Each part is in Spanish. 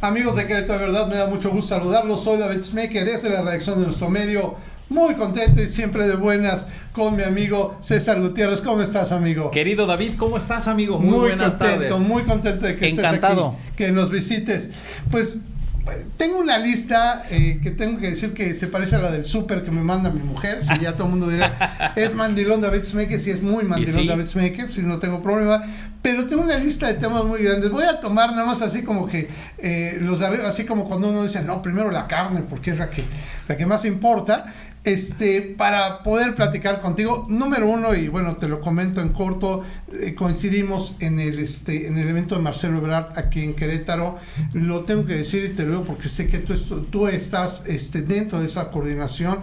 Amigos de Querétaro, de verdad me da mucho gusto saludarlos. Soy David Smeke desde la redacción de nuestro medio. Muy contento y siempre de buenas con mi amigo César Gutiérrez. ¿Cómo estás, amigo? Querido David, ¿cómo estás, amigo? Muy, buenas contento, muy contento de que Encantado. estés aquí, que nos visites. Pues tengo una lista eh, que tengo que decir que se parece a la del súper que me manda mi mujer. Si ya todo el mundo dirá, es mandilón David Smeke, si es muy mandilón sí? David Smeke, si no tengo problema. Pero tengo una lista de temas muy grandes. Voy a tomar nada más así como que eh, los de arriba, así como cuando uno dice, no, primero la carne, porque es la que, la que más importa. Este, para poder platicar contigo, número uno, y bueno, te lo comento en corto, eh, coincidimos en el, este, en el evento de Marcelo Ebrard aquí en Querétaro. Lo tengo que decir y te lo digo porque sé que tú, tú estás este, dentro de esa coordinación.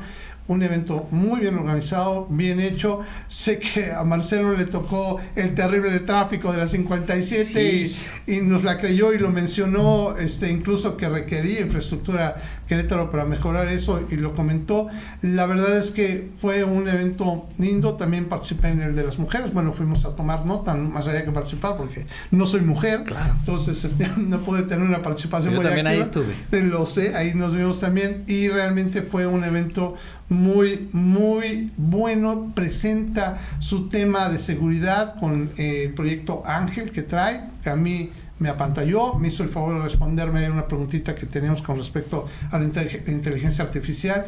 Un evento muy bien organizado, bien hecho. Sé que a Marcelo le tocó el terrible tráfico de la 57 y, y nos la creyó y lo mencionó, este, incluso que requería infraestructura Querétaro para mejorar eso y lo comentó. La verdad es que fue un evento lindo. También participé en el de las mujeres. Bueno, fuimos a tomar nota, más allá que participar, porque no soy mujer. Claro. Entonces este, no pude tener una participación Yo muy también ahí estuve. Lo sé, ahí nos vimos también y realmente fue un evento muy, muy bueno. Presenta su tema de seguridad con eh, el proyecto Ángel que trae, que a mí me apantalló, me hizo el favor de responderme una preguntita que teníamos con respecto a la inte- inteligencia artificial.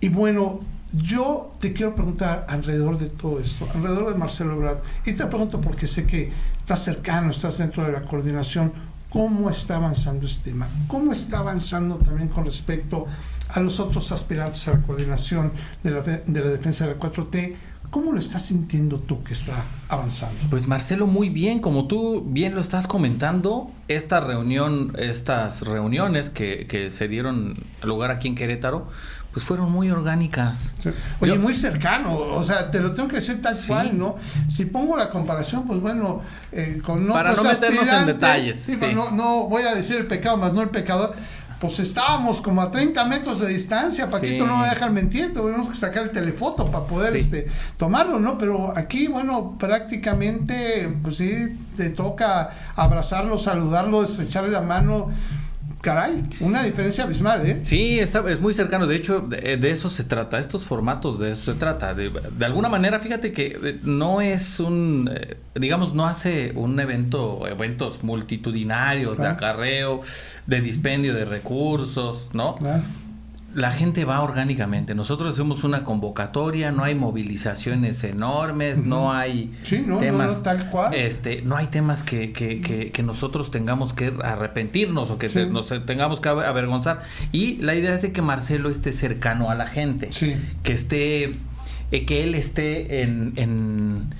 Y bueno, yo te quiero preguntar alrededor de todo esto, alrededor de Marcelo Ebrard, y te pregunto porque sé que estás cercano, estás dentro de la coordinación, ¿cómo está avanzando este tema? ¿Cómo está avanzando también con respecto a los otros aspirantes a la coordinación de la, de la defensa de la 4T? ¿Cómo lo estás sintiendo tú que está avanzando? Pues Marcelo, muy bien, como tú bien lo estás comentando, esta reunión, estas reuniones que, que se dieron lugar aquí en Querétaro, pues fueron muy orgánicas. Oye, Yo- muy cercano, o sea, te lo tengo que decir tal Sí. cual, ¿no? Si pongo la comparación, pues bueno, eh, con Para no meternos en detalles, Sí, sí. no, no voy a decir el pecado más no el pecador. Pues estábamos como a 30 metros de distancia, Paquito Sí. no me va a dejar mentir, tuvimos que sacar el telefoto para poder Sí. este, tomarlo, ¿no? Pero aquí, bueno, prácticamente, pues sí, te toca abrazarlo, saludarlo, estrecharle la mano. Caray, una diferencia abismal, ¿eh? Sí, está, es muy cercano. De hecho, de, de eso se trata. Estos formatos de eso se trata. De, de alguna manera, fíjate que eh, no es un, eh, digamos, no hace un evento, eventos multitudinarios de acarreo, de dispendio de recursos, ¿no? Claro. La gente va orgánicamente. Nosotros hacemos una convocatoria, no hay movilizaciones enormes, no hay Sí, no, no, temas, no, tal cual. este, no hay temas que, que, que, que nosotros tengamos que arrepentirnos o que Sí. te- nos tengamos que avergonzar. Y la idea es de que Marcelo esté cercano a la gente, Sí. que esté, eh, que él esté en, en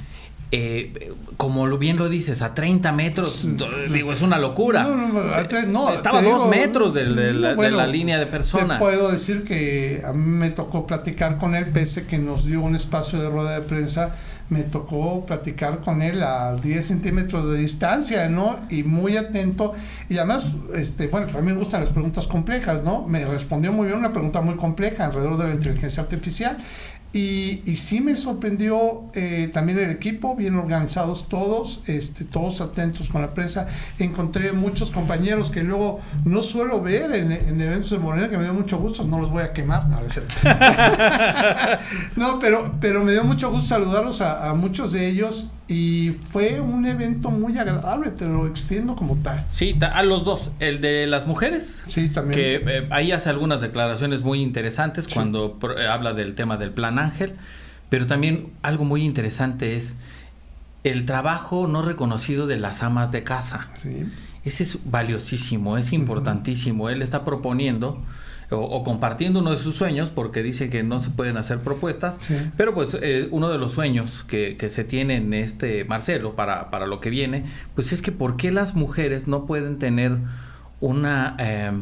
eh, como bien lo dices, a 30 metros, digo, es una locura. No, no, no, no, Estaba a dos metros de, de la, de bueno, la línea de personas. Te puedo decir que a mí me tocó platicar con él, pese que nos dio un espacio de rueda de prensa, me tocó platicar con él a 10 centímetros de distancia, ¿no? Y muy atento. Y además, este, bueno, a mí me gustan las preguntas complejas, ¿no? Me respondió muy bien una pregunta muy compleja alrededor de la inteligencia artificial. Y, y sí me sorprendió eh, también el equipo, bien organizados todos, este, todos atentos con la prensa. Encontré muchos compañeros que luego no suelo ver en, en eventos de Morena, que me dio mucho gusto, no los voy a quemar. No. No, pero, pero me dio mucho gusto saludarlos a, a muchos de ellos y fue un evento muy agradable, te lo extiendo como tal. Sí, a los dos. El de las mujeres, Sí, también. que eh, ahí hace algunas declaraciones muy interesantes Sí. cuando eh, habla del tema del plan Ángel, pero también algo muy interesante es el trabajo no reconocido de las amas de casa. Sí. Ese es valiosísimo, es importantísimo. Él está proponiendo o, o compartiendo uno de sus sueños porque dice que no se pueden hacer propuestas, Sí. pero pues eh, uno de los sueños que, que se tiene en este Marcelo para, para lo que viene, pues es que ¿por qué las mujeres no pueden tener una eh,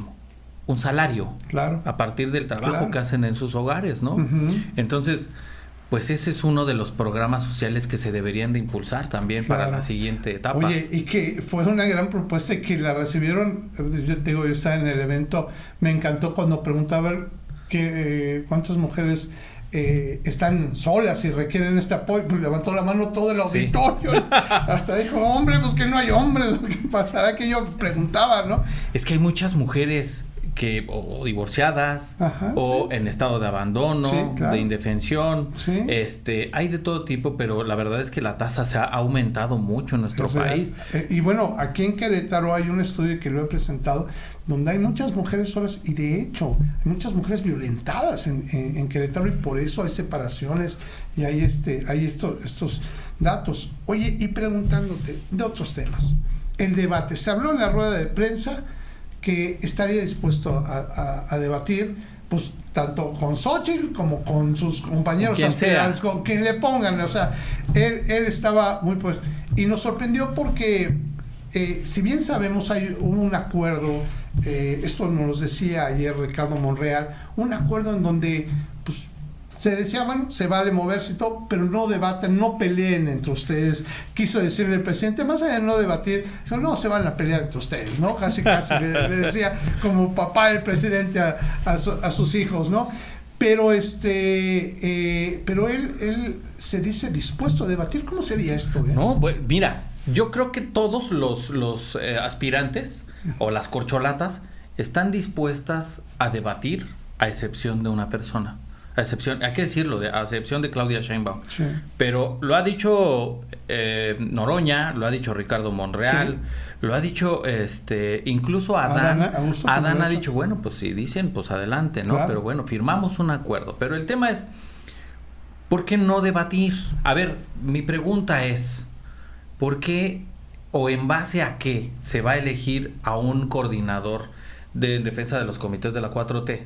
un salario Claro. a partir del trabajo Claro. que hacen en sus hogares, ¿no? Entonces, pues ese es uno de los programas sociales que se deberían de impulsar también para la siguiente etapa. Oye, y que fue una gran propuesta y que la recibieron, yo te digo, yo estaba en el evento, me encantó cuando preguntaba que, eh, cuántas mujeres eh, están solas y requieren este apoyo. Pues levantó la mano todo el auditorio. Hasta dijo, hombre, pues que no hay hombres. ¿Qué pasará? Que yo preguntaba, ¿no? Es que hay muchas mujeres que o divorciadas o en estado de abandono, de indefensión, este, hay de todo tipo, pero la verdad es que la tasa se ha aumentado mucho en nuestro país. Eh, y bueno, aquí en Querétaro hay un estudio que lo he presentado donde hay muchas mujeres solas y de hecho hay muchas mujeres violentadas en, en, Querétaro y por eso hay separaciones y hay este, hay estos, estos datos. Oye, y preguntándote de otros temas. El debate, se habló en la rueda de prensa que estaría dispuesto a, debatir, pues tanto con Xochitl como con sus compañeros aspirantes, con quien le pongan, o sea, él, él estaba muy pues y nos sorprendió porque eh, si bien sabemos hay un acuerdo, eh, esto nos decía ayer Ricardo Monreal, un acuerdo en donde pues se decía, bueno, se vale moverse y todo, pero no debaten, no peleen entre ustedes. Quiso decirle el presidente, más allá de no debatir, no se van a pelear entre ustedes, ¿no? Casi, casi le, decía como papá el presidente a, sus hijos, ¿no? Pero este, eh, pero él, él se dice dispuesto a debatir. ¿Cómo sería esto? Eh? No, bueno, mira, yo creo que todos los, los eh, aspirantes o las corcholatas están dispuestas a debatir a excepción de una persona. A excepción, hay que decirlo, de, a excepción de Claudia Sheinbaum. Pero lo ha dicho eh, Noroña, lo ha dicho Ricardo Monreal, lo ha dicho este incluso Adán. Adán, ha dicho, bueno, pues si dicen, pues adelante, ¿no? Pero bueno, firmamos un acuerdo. Pero el tema es, ¿por qué no debatir? A ver, mi pregunta es, ¿por qué o en base a qué se va a elegir a un coordinador de defensa de los comités de la 4T?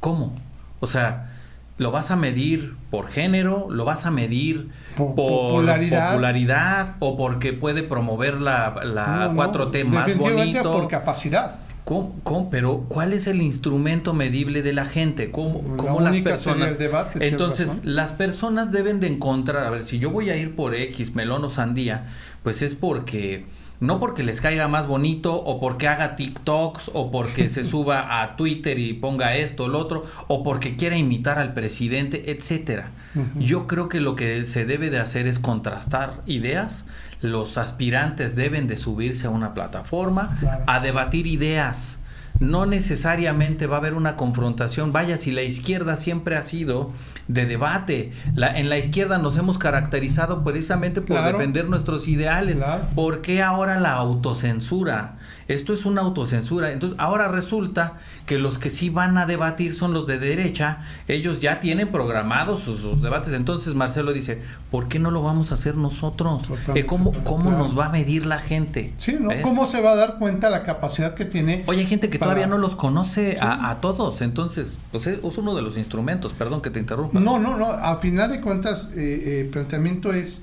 ¿Cómo? O sea, lo vas a medir por género, lo vas a medir por, popularidad. o porque puede promover la, la 4T más bonito. por capacidad. ¿Cómo, Pero, ¿cuál es el instrumento medible de la gente? ¿Cómo, cómo las personas? Debate, Entonces, las personas deben de encontrar, a ver, si yo voy a ir por X, melón o sandía, pues es porque no porque les caiga más bonito o porque haga TikToks o porque se suba a Twitter y ponga esto o lo otro o porque quiera imitar al presidente, etcétera. Yo creo que lo que se debe de hacer es contrastar ideas. Los aspirantes deben de subirse a una plataforma a debatir ideas no necesariamente va a haber una confrontación. Vaya, si la izquierda siempre ha sido de debate, la, en la izquierda nos hemos caracterizado precisamente por defender nuestros ideales. ¿Por qué ahora la autocensura? Esto es una autocensura. Entonces, ahora resulta que los que sí van a debatir son los de derecha. Ellos ya tienen programados sus, debates. Entonces, Marcelo dice, ¿por qué no lo vamos a hacer nosotros? Eh, ¿Cómo, cómo nos va a medir la gente? Sí, ¿no? ¿Cómo se va a dar cuenta la capacidad que tiene? Oye, hay gente que todavía no los conoce a, todos. Entonces, pues es, uno de los instrumentos. Perdón que te interrumpa. No, no, no. A final de cuentas, eh, eh, planteamiento es,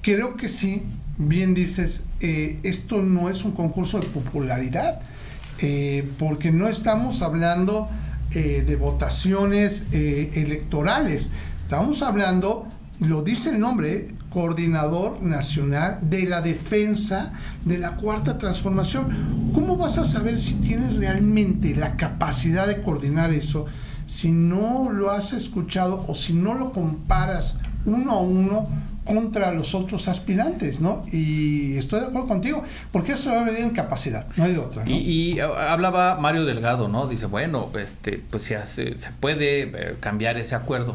creo que sí bien dices, eh, esto no es un concurso de popularidad, eh, porque no estamos hablando eh, de votaciones electorales, estamos hablando, lo dice el nombre, coordinador nacional de la defensa de la cuarta transformación. ¿Cómo vas a saber si tienes realmente la capacidad de coordinar eso si no lo has escuchado o si no lo comparas uno a uno contra los otros aspirantes, ¿no? Y estoy de acuerdo contigo, porque eso va a medir en capacidad, no hay de otra. Y, hablaba Mario Delgado, ¿no? Dice, bueno, este, pues se, se puede eh, cambiar ese acuerdo.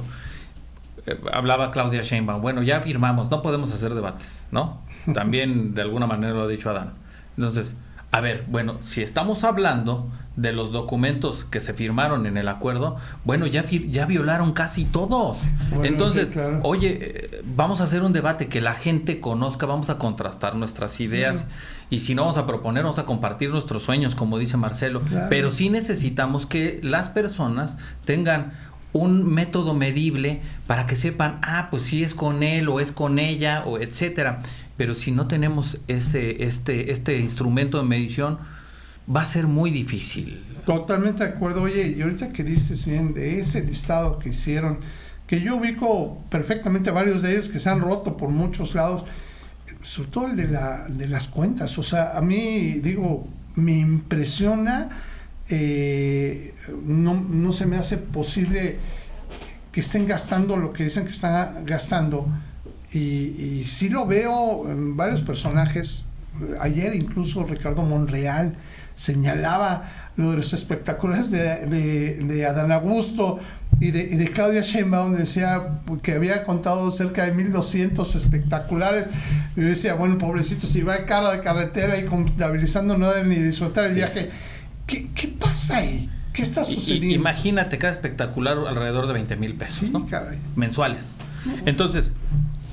Eh, hablaba Claudia Sheinbaum, bueno, ya firmamos, no podemos hacer debates, ¿no? También de alguna manera lo ha dicho Adán. Entonces, a ver, bueno, si estamos hablando de los documentos que se firmaron en el acuerdo, bueno, ya, ya violaron casi todos. Entonces, oye, eh, vamos a hacer un debate que la gente conozca, vamos a contrastar nuestras ideas. Y si no vamos a proponer, vamos a compartir nuestros sueños, como dice Marcelo, pero sí necesitamos que las personas tengan un método medible para que sepan, ah, pues si es con él o es con ella o etcétera. Pero si no tenemos este, este, este instrumento de medición, va a ser muy difícil. Totalmente de acuerdo. Oye, y ahorita que dices bien de ese listado que hicieron, que yo ubico perfectamente varios de ellos que se han roto por muchos lados, sobre todo el de, la, de las cuentas. O sea, a mí, digo, me impresiona, eh, no, no se me hace posible que estén gastando lo que dicen que están gastando. Y, y sí lo veo en varios personajes. Ayer incluso Ricardo Monreal señalaba lo de los espectaculares de, de, Adán Augusto y de, y de Claudia Sheinbaum, decía que había contado cerca de 1200 espectaculares. Y yo decía, bueno, pobrecito, si va de cara de carretera y contabilizando no debe ni disfrutar el viaje. ¿Qué, ¿Qué, pasa ahí? ¿Qué está sucediendo? imagínate cada espectacular alrededor de 20 mil pesos, ¿no? Mensuales. Entonces,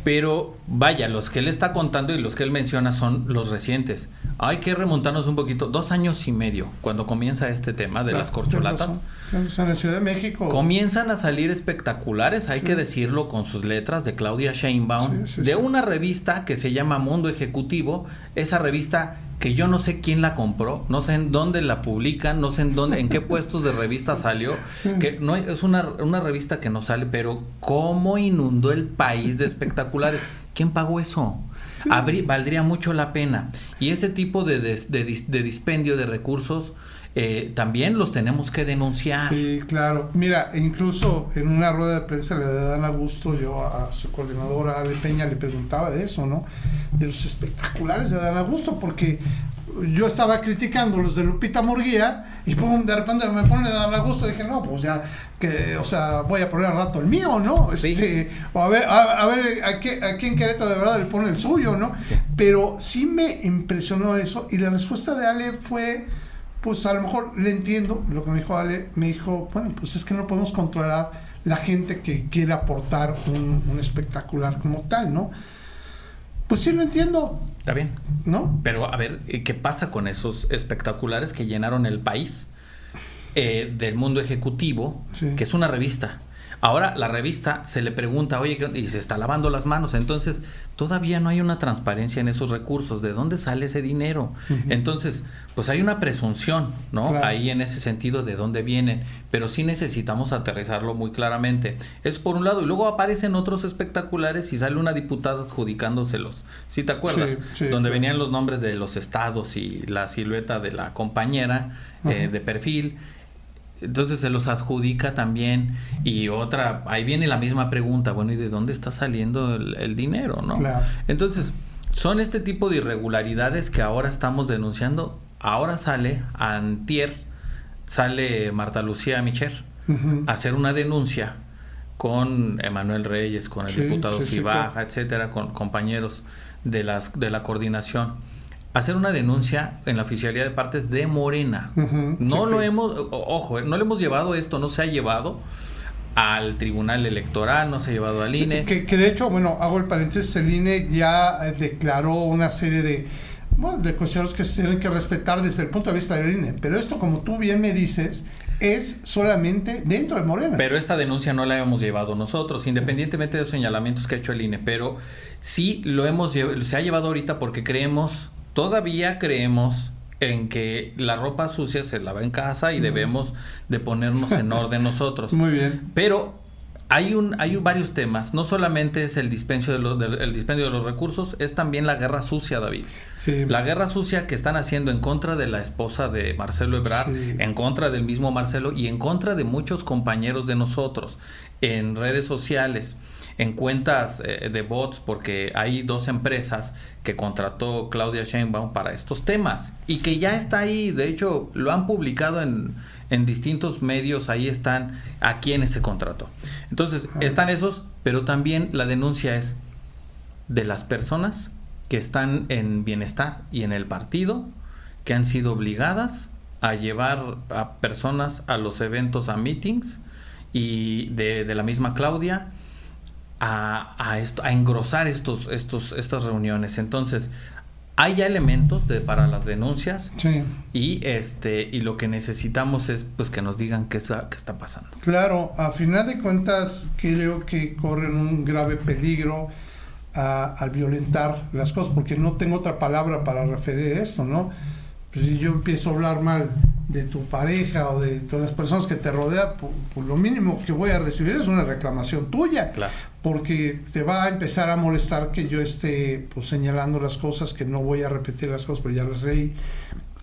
pero vaya, los que él está contando y los que él menciona son los recientes. Hay que remontarnos un poquito, dos años y medio, cuando comienza este tema de las corcholatas. En la Ciudad de México. Comienzan a salir espectaculares, hay que decirlo con sus letras, de Claudia Sheinbaum, de una revista que se llama Mundo Ejecutivo. Esa revista que yo no sé quién la compró, no sé en dónde la publican, no sé en dónde, en qué puestos de revista salió, que no es una, una revista que no sale, pero cómo inundó el país de espectaculares. ¿Quién pagó eso? Valdría mucho la pena. Y ese tipo de, de dispendio de recursos eh, también los tenemos que denunciar. Sí, claro. Mira, incluso en una rueda de prensa le dan a gusto, yo a su coordinadora Ale Peña le preguntaba de eso, ¿no? De los espectaculares de Dan Augusto, porque yo estaba criticando los de Lupita Murguía y pum, de repente me pone Dan Augusto y dije, no, pues ya, que, o sea, voy a poner al rato el mío, ¿no? Este, o a ver, a, ver a, qué, a quién Querétaro de verdad le pone el suyo, ¿no? Pero sí me impresionó eso y la respuesta de Ale fue pues a lo mejor le entiendo lo que me dijo Ale, me dijo, bueno, pues es que no podemos controlar la gente que quiere aportar un, espectacular como tal, ¿no? Pues sí lo entiendo. Está bien. ¿No? Pero a ver, ¿qué pasa con esos espectaculares que llenaron el país eh, del mundo ejecutivo, que es una revista? Ahora la revista se le pregunta, oye, y se está lavando las manos. Entonces, todavía no hay una transparencia en esos recursos. ¿De dónde sale ese dinero? Entonces, pues hay una presunción, ¿no? Ahí en ese sentido de dónde vienen. Pero sí necesitamos aterrizarlo muy claramente. Es por un lado. Y luego aparecen otros espectaculares y sale una diputada adjudicándoselos. ¿Sí te acuerdas? Donde venían los nombres de los estados y la silueta de la compañera eh, de perfil. Entonces se los adjudica también. Y otra, ahí viene la misma pregunta, bueno, ¿y de dónde está saliendo el, dinero? ¿no? Entonces, son este tipo de irregularidades que ahora estamos denunciando. Ahora sale, antier, sale Marta Lucía Micher a hacer una denuncia con Emanuel Reyes, con el diputado Cibaja, etcétera, con compañeros de, las, de la coordinación hacer una denuncia en la oficialidad de partes de Morena. no lo hemos, ojo, eh, no le hemos llevado esto, no se ha llevado al Tribunal Electoral, no se ha llevado al INE. Que, que, de hecho, bueno, hago el paréntesis, el INE ya eh, declaró una serie de, bueno, de cuestiones que se tienen que respetar desde el punto de vista del INE. Pero esto, como tú bien me dices, es solamente dentro de Morena. Pero esta denuncia no la hemos llevado nosotros, independientemente de los señalamientos que ha hecho el INE, pero sí lo hemos se ha llevado ahorita porque creemos todavía creemos en que la ropa sucia se lava en casa y debemos de ponernos en orden nosotros. Muy bien. Pero hay un hay varios temas, no solamente es el dispendio de los el dispendio de los recursos, es también la guerra sucia, David. Sí. La guerra sucia que están haciendo en contra de la esposa de Marcelo Ebrard, en contra del mismo Marcelo y en contra de muchos compañeros de nosotros en redes sociales en cuentas eh, de bots porque hay dos empresas que contrató Claudia Sheinbaum para estos temas y que ya está ahí, de hecho lo han publicado en, en distintos medios, ahí están a quienes se contrató. Entonces, están esos, pero también la denuncia es de las personas que están en bienestar y en el partido, que han sido obligadas a llevar a personas a los eventos, a meetings, y de, de la misma Claudia, a, a, esto, a engrosar estos, estos, estas reuniones. Entonces, hay ya elementos de, para las denuncias y este y lo que necesitamos es pues que nos digan qué, es, qué está pasando. Claro, a final de cuentas creo que corren un grave peligro al violentar las cosas, porque no tengo otra palabra para referir esto, ¿no? Pues si yo empiezo a hablar mal de tu pareja o de todas las personas que te rodean, pues, lo mínimo que voy a recibir es una reclamación tuya. Porque te va a empezar a molestar que yo esté pues, señalando las cosas, que no voy a repetir las cosas, pero ya las reí,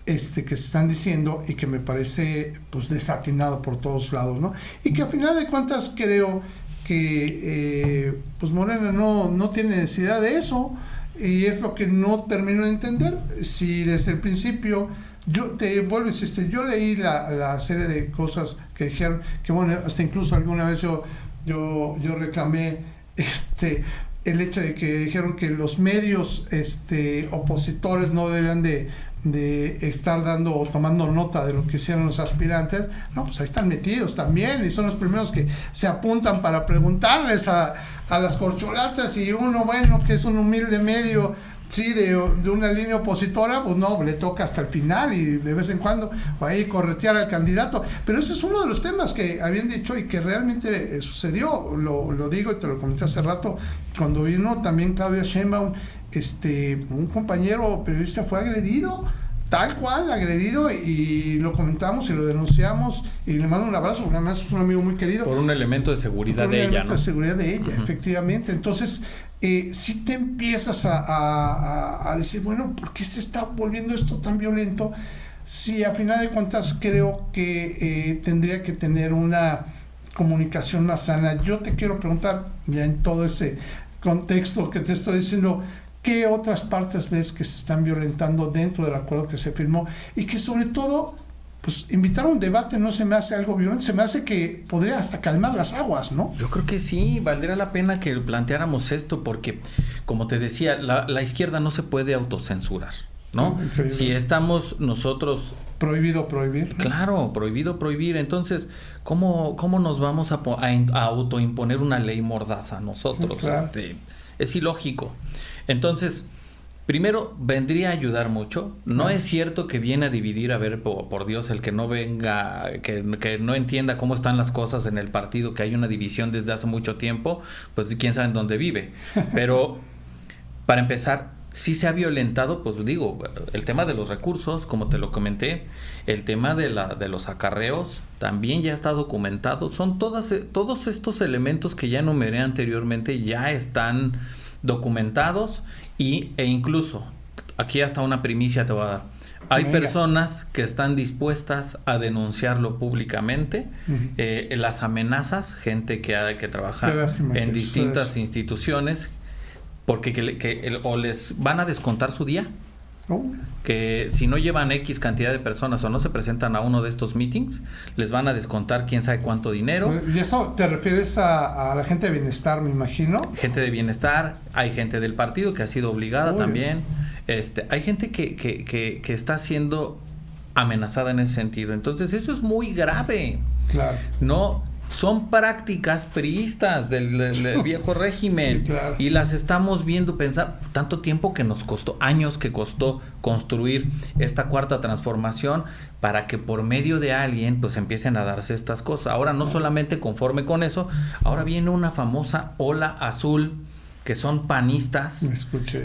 este, que se están diciendo y que me parece pues desatinado por todos lados, ¿no? Y que a final de cuentas creo que eh, pues Morena no, no tiene necesidad de eso y es lo que no termino de entender. Si desde el principio, yo te vuelvo a insistir, yo leí la, la serie de cosas que dijeron, que bueno, hasta incluso alguna vez yo, yo, yo reclamé este el hecho de que dijeron que los medios este, opositores no deberían de, de estar dando o tomando nota de lo que hicieron los aspirantes, no, pues ahí están metidos también y son los primeros que se apuntan para preguntarles a, a las corcholatas y uno, bueno, que es un humilde medio sí, de, de, una línea opositora, pues no, le toca hasta el final y de vez en cuando va ahí corretear al candidato. Pero ese es uno de los temas que habían dicho y que realmente eh, sucedió. Lo, lo digo y te lo comenté hace rato, cuando vino también Claudia Sheinbaum, este, un compañero periodista fue agredido tal cual, agredido, y lo comentamos y lo denunciamos, y le mando un abrazo, porque además es un amigo muy querido. Por un elemento de seguridad por un de elemento ella, ¿no? de seguridad de ella, efectivamente. Entonces, eh, si te empiezas a, a, a, decir, bueno, ¿por qué se está volviendo esto tan violento? Si a final de cuentas creo que eh, tendría que tener una comunicación más sana. Yo te quiero preguntar, ya en todo ese contexto que te estoy diciendo, ¿Qué otras partes ves que se están violentando dentro del acuerdo que se firmó? Y que sobre todo, pues invitar a un debate no se me hace algo violento, se me hace que podría hasta calmar las aguas, ¿no? Yo creo que sí, valdría la pena que planteáramos esto porque, como te decía, la, la izquierda no se puede autocensurar. ¿no? Increíble. Si estamos nosotros... Prohibido prohibir. Claro, prohibido prohibir. Entonces, ¿cómo, cómo nos vamos a, a, a autoimponer una ley mordaza nosotros? Claro. Este, es ilógico. Entonces, primero, vendría a ayudar mucho. No es cierto que viene a dividir, a ver, por, por Dios, el que no venga, que, que, no entienda cómo están las cosas en el partido, que hay una división desde hace mucho tiempo, pues quién sabe en dónde vive. Pero, para empezar, sí se ha violentado, pues digo, el tema de los recursos, como te lo comenté, el tema de, la, de los acarreos, también ya está documentado. Son todas, todos estos elementos que ya enumeré anteriormente, ya están documentados y, e incluso, aquí hasta una primicia te voy a dar. Hay Venga. personas que están dispuestas a denunciarlo públicamente, uh -huh. eh, las amenazas, gente que, que trabaja en distintas instituciones, porque que, que, o les van a descontar su día. Oh. Que si no llevan X cantidad de personas o no se presentan a uno de estos meetings, les van a descontar quién sabe cuánto dinero. ¿Y eso te refieres a, a la gente de bienestar, me imagino? Gente de bienestar, hay gente del partido que ha sido obligada oh, también. Este, hay gente que, que, que, que está siendo amenazada en ese sentido. Entonces, eso es muy grave. Claro. No, son prácticas priistas del, del viejo régimen sí, claro. y las estamos viendo pensar tanto tiempo que nos costó años que costó construir esta cuarta transformación para que por medio de alguien pues empiecen a darse estas cosas ahora no solamente conforme con eso ahora viene una famosa ola azul que son panistas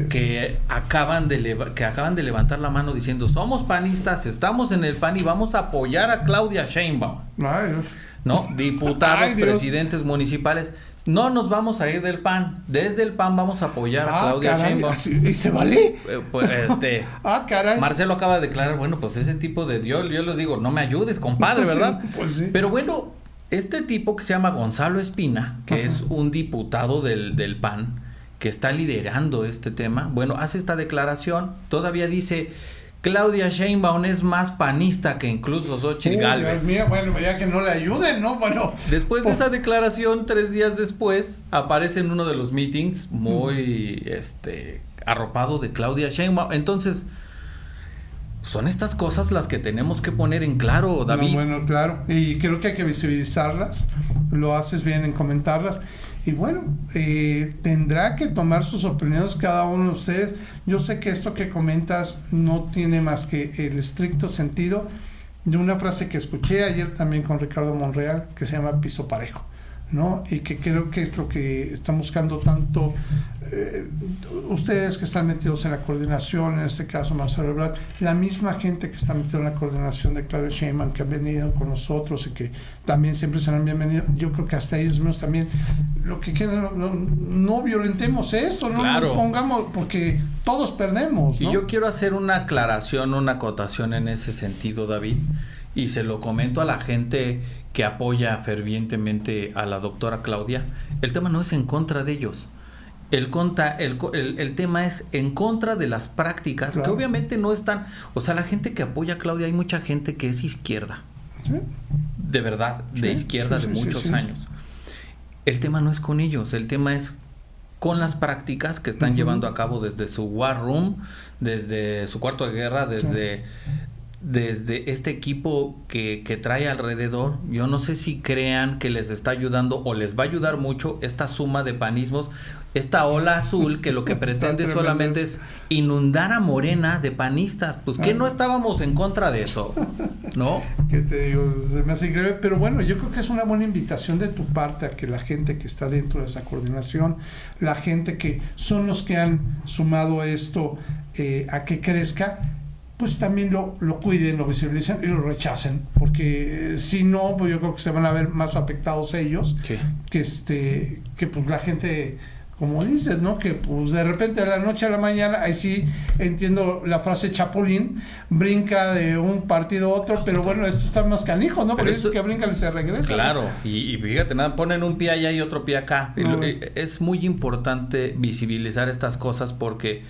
que acaban de que acaban de levantar la mano diciendo somos panistas estamos en el pan y vamos a apoyar a Claudia Sheinbaum Ay, Dios. ¿No? Diputados, Ay, presidentes municipales. No nos vamos a ir del PAN. Desde el PAN vamos a apoyar ah, a Claudia caray, Sheinbaum. ¿Y se vale? Eh, pues, este, ah, caray. Marcelo acaba de declarar, bueno, pues ese tipo de yo, yo les digo, no me ayudes, compadre, ¿verdad? Sí, pues sí. Pero bueno, este tipo que se llama Gonzalo Espina, que Ajá. es un diputado del, del PAN, que está liderando este tema, bueno, hace esta declaración, todavía dice Claudia Sheinbaum es más panista que incluso Xochitl Uy, Galvez. Dios mío, bueno, ya que no le ayuden, ¿no? Bueno. Después de esa declaración, tres días después, aparece en uno de los meetings muy este, arropado de Claudia Sheinbaum. Entonces, son estas cosas las que tenemos que poner en claro, David. No, bueno, claro. Y creo que hay que visibilizarlas. Lo haces bien en comentarlas. Y bueno, eh, tendrá que tomar sus opiniones cada uno de ustedes. Yo sé que esto que comentas no tiene más que el estricto sentido de una frase que escuché ayer también con Ricardo Monreal, que se llama piso parejo. ¿No? Y que creo que es lo que están buscando tanto eh, ustedes que están metidos en la coordinación, en este caso Marcelo Ebrard, la misma gente que está metida en la coordinación de Claudia Sheinbaum, que han venido con nosotros y que también siempre serán bienvenidos, yo creo que hasta ellos mismos también, lo que quieren, no, no, no violentemos esto, no Claro. pongamos, porque todos perdemos, ¿no? Y yo quiero hacer una aclaración, una acotación en ese sentido, David, y se lo comento a la gente que apoya fervientemente a la doctora Claudia, el tema no es en contra de ellos. El, conta, el, el, tema es en contra de las prácticas que obviamente no están. O sea, la gente que apoya a Claudia, hay mucha gente que es izquierda. De verdad, de izquierda de muchos años. El tema no es con ellos, el tema es con las prácticas que están llevando a cabo desde su War Room, desde su cuarto de guerra, desde, desde este equipo que, que, trae alrededor. Yo no sé si crean que les está ayudando o les va a ayudar mucho esta suma de panismos esta ola azul que lo que pretende solamente es inundar a Morena de panistas. Pues que no estábamos en contra de eso, ¿no? ¿Qué te digo? Se me hace increíble, pero bueno, yo creo que es una buena invitación de tu parte a que la gente que está dentro de esa coordinación, la gente que son los que han sumado esto eh, a que crezca, pues también lo, lo cuiden, lo visibilicen y lo rechacen, porque eh, si no, pues yo creo que se van a ver más afectados ellos, que este, que pues la gente como dices, ¿no? Que pues de repente de la noche a la mañana, ahí sí entiendo la frase chapulín, brinca de un partido a otro, pero bueno, esto está más canijo, ¿no? Porque es que brincan y se regresa. Claro, y, fíjate, nada, ponen un pie allá y otro pie acá. es muy importante visibilizar estas cosas porque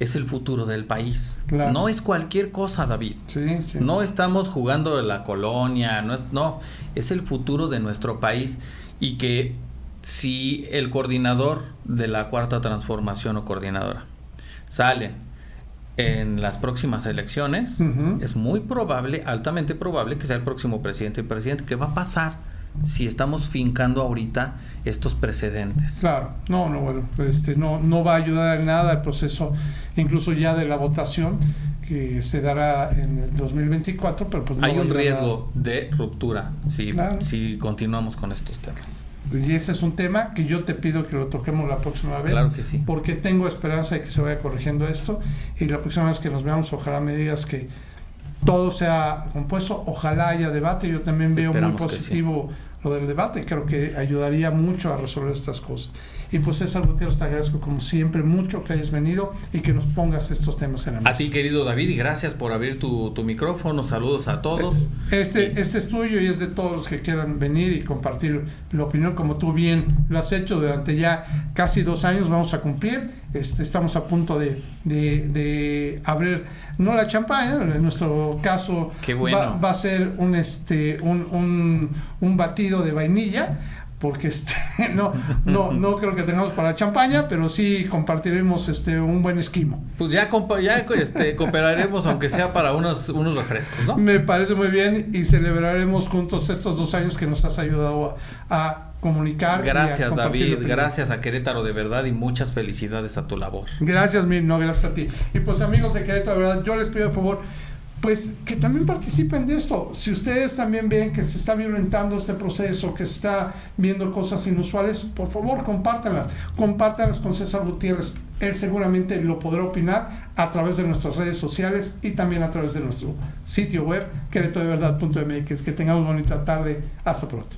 es el futuro del país. No es cualquier cosa, David. Sí, sí. No estamos jugando de la colonia, no es, no, es el futuro de nuestro país y que si el coordinador de la cuarta transformación o coordinadora sale en las próximas elecciones, es muy probable, altamente probable que sea el próximo presidente y presidente. ¿Qué va a pasar si estamos fincando ahorita estos precedentes? Claro, no, no, bueno, este, no, no va a ayudar en nada el proceso, incluso ya de la votación que se dará en el 2024, pero pues Hay un riesgo de ruptura si, si continuamos con estos temas. Y ese es un tema que yo te pido que lo toquemos la próxima vez. Claro que sí. Porque tengo esperanza de que se vaya corrigiendo esto. Y la próxima vez que nos veamos, ojalá me digas que todo sea compuesto. Ojalá haya debate. Yo también veo muy positivo lo del debate. Creo que ayudaría mucho a resolver estas cosas. Y pues César Gutiérrez, te agradezco como siempre mucho que hayas venido y que nos pongas estos temas en la mesa. A ti, querido David, y gracias por abrir tu, micrófono. Saludos a todos. Este, este es tuyo y es de todos los que quieran venir y compartir la opinión como tú bien lo has hecho durante ya casi dos años. Vamos a cumplir. Este, estamos a punto de, de, abrir, no la champaña, en nuestro caso va, va, a ser un, este, un, un, un batido de vainilla porque este, no, no, no creo que tengamos para champaña, pero sí compartiremos este, un buen esquimo. Pues ya, ya este, cooperaremos, aunque sea para unos, unos refrescos, ¿no? Me parece muy bien y celebraremos juntos estos dos años que nos has ayudado a, comunicar. Gracias, David. Gracias a Querétaro, de verdad, y muchas felicidades a tu labor. Gracias, Mir, no, gracias a ti. Y pues, amigos de Querétaro, de verdad, yo les pido, por favor, pues que también participen de esto. Si ustedes también ven que se está violentando este proceso, que está viendo cosas inusuales, por favor compártanlas. Compártanlas con César Gutiérrez. Él seguramente lo podrá opinar a través de nuestras redes sociales y también a través de nuestro sitio web, queretodeverdad.mx. Que tengamos bonita tarde. Hasta pronto.